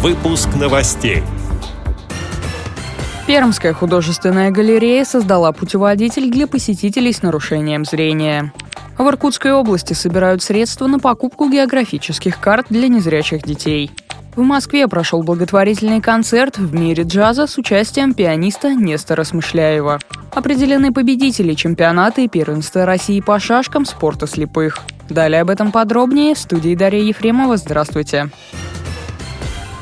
Выпуск новостей. Пермская художественная галерея создала путеводитель для посетителей с нарушением зрения. В Иркутской области собирают средства на покупку географических карт для незрячих детей. В Москве прошел благотворительный концерт в мире джаза с участием пианиста Нестора Смышляева. Определены победители чемпионата и первенства России по шашкам спорта слепых. Далее об этом подробнее в студии Дарья Ефремова. Здравствуйте.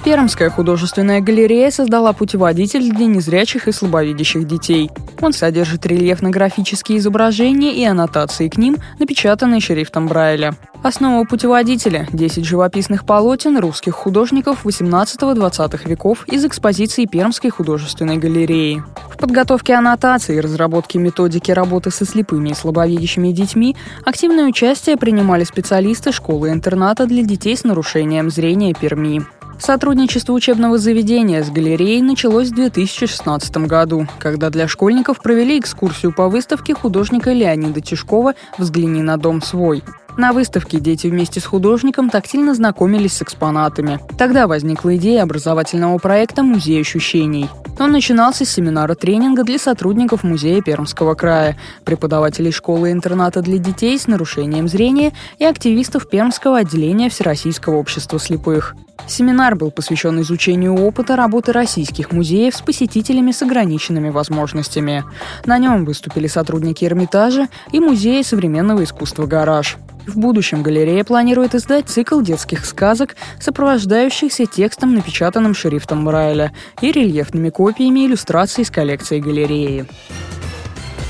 Пермская художественная галерея создала путеводитель для незрячих и слабовидящих детей. Он содержит рельефно-графические изображения и аннотации к ним, напечатанные шрифтом Брайля. Основа путеводителя – 10 живописных полотен русских художников 18-20 веков из экспозиции Пермской художественной галереи. В подготовке аннотации и разработке методики работы со слепыми и слабовидящими детьми активное участие принимали специалисты школы-интерната для детей с нарушением зрения Перми. Сотрудничество учебного заведения с галереей началось в 2016 году, когда для школьников провели экскурсию по выставке художника Леонида Тишкова «Взгляни на дом свой». На выставке дети вместе с художником тактильно знакомились с экспонатами. Тогда возникла идея образовательного проекта «Музей ощущений». Он начинался с семинара тренинга для сотрудников Музея Пермского края, преподавателей школы-интерната для детей с нарушением зрения и активистов Пермского отделения Всероссийского общества слепых. Семинар был посвящен изучению опыта работы российских музеев с посетителями с ограниченными возможностями. На нем выступили сотрудники Эрмитажа и Музея современного искусства «Гараж». В будущем галерея планирует издать цикл детских сказок, сопровождающихся текстом, напечатанным шрифтом Брайля, и рельефными копиями иллюстраций из коллекции галереи.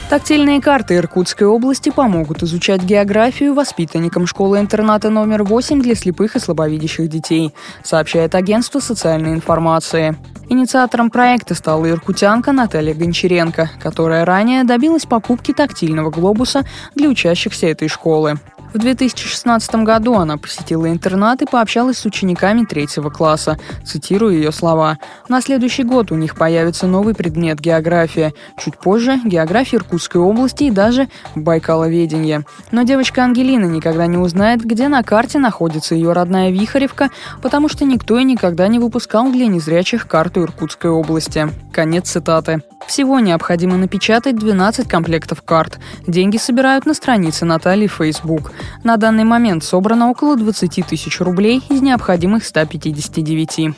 Тактильные карты Иркутской области помогут изучать географию воспитанникам школы-интерната номер 8 для слепых и слабовидящих детей, сообщает агентство социальной информации. Инициатором проекта стала иркутянка Наталья Гончаренко, которая ранее добилась покупки тактильного глобуса для учащихся этой школы. В 2016 году она посетила интернат и пообщалась с учениками третьего класса. Цитирую ее слова. «На следующий год у них появится новый предмет – география. Чуть позже – география Иркутской области и даже Байкаловедение. Но девочка Ангелина никогда не узнает, где на карте находится ее родная Вихаревка, потому что никто и никогда не выпускал для незрячих карту Иркутской области». Конец цитаты. Всего необходимо напечатать 12 комплектов карт. Деньги собирают на странице Натальи в Facebook. На данный момент собрано около 20 тысяч рублей из необходимых 159.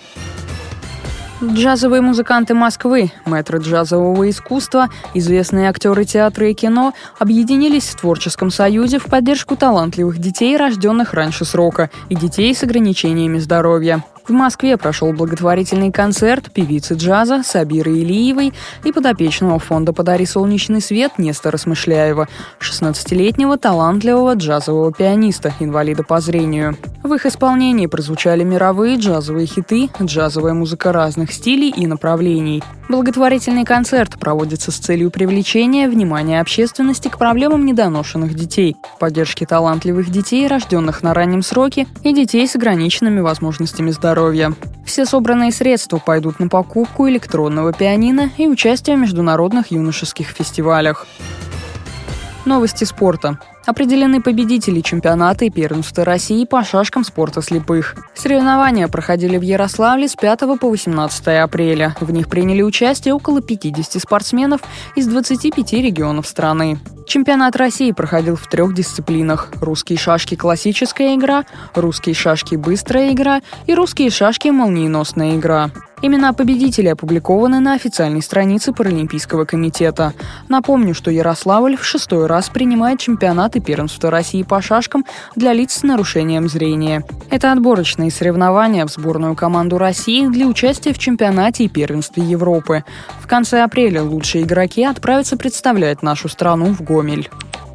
Джазовые музыканты Москвы, мэтры джазового искусства, известные актеры театра и кино объединились в творческом союзе в поддержку талантливых детей, рожденных раньше срока, и детей с ограничениями здоровья. В Москве прошел благотворительный концерт певицы джаза Сабиры Илиевой и подопечного фонда «Подари солнечный свет» Нестора Смышляева, 16-летнего талантливого джазового пианиста, инвалида по зрению. В их исполнении прозвучали мировые джазовые хиты, джазовая музыка разных стилей и направлений. Благотворительный концерт проводится с целью привлечения внимания общественности к проблемам недоношенных детей, поддержки талантливых детей, рожденных на раннем сроке, и детей с ограниченными возможностями здоровья. Все собранные средства пойдут на покупку электронного пианино и участие в международных юношеских фестивалях. Новости спорта. Определены победители чемпионата и первенства России по шашкам спорта слепых. Соревнования проходили в Ярославле с 5 по 18 апреля. В них приняли участие около 50 спортсменов из 25 регионов страны. Чемпионат России проходил в трех дисциплинах. Русские шашки классическая игра, русские шашки быстрая игра и русские шашки молниеносная игра. Имена победителей опубликованы на официальной странице Паралимпийского комитета. Напомню, что Ярославль в шестой раз принимает чемпионаты первенства России по шашкам для лиц с нарушением зрения. Это отборочные соревнования в сборную команду России для участия в чемпионате и первенстве Европы. В конце апреля лучшие игроки отправятся представлять нашу страну в Гомель.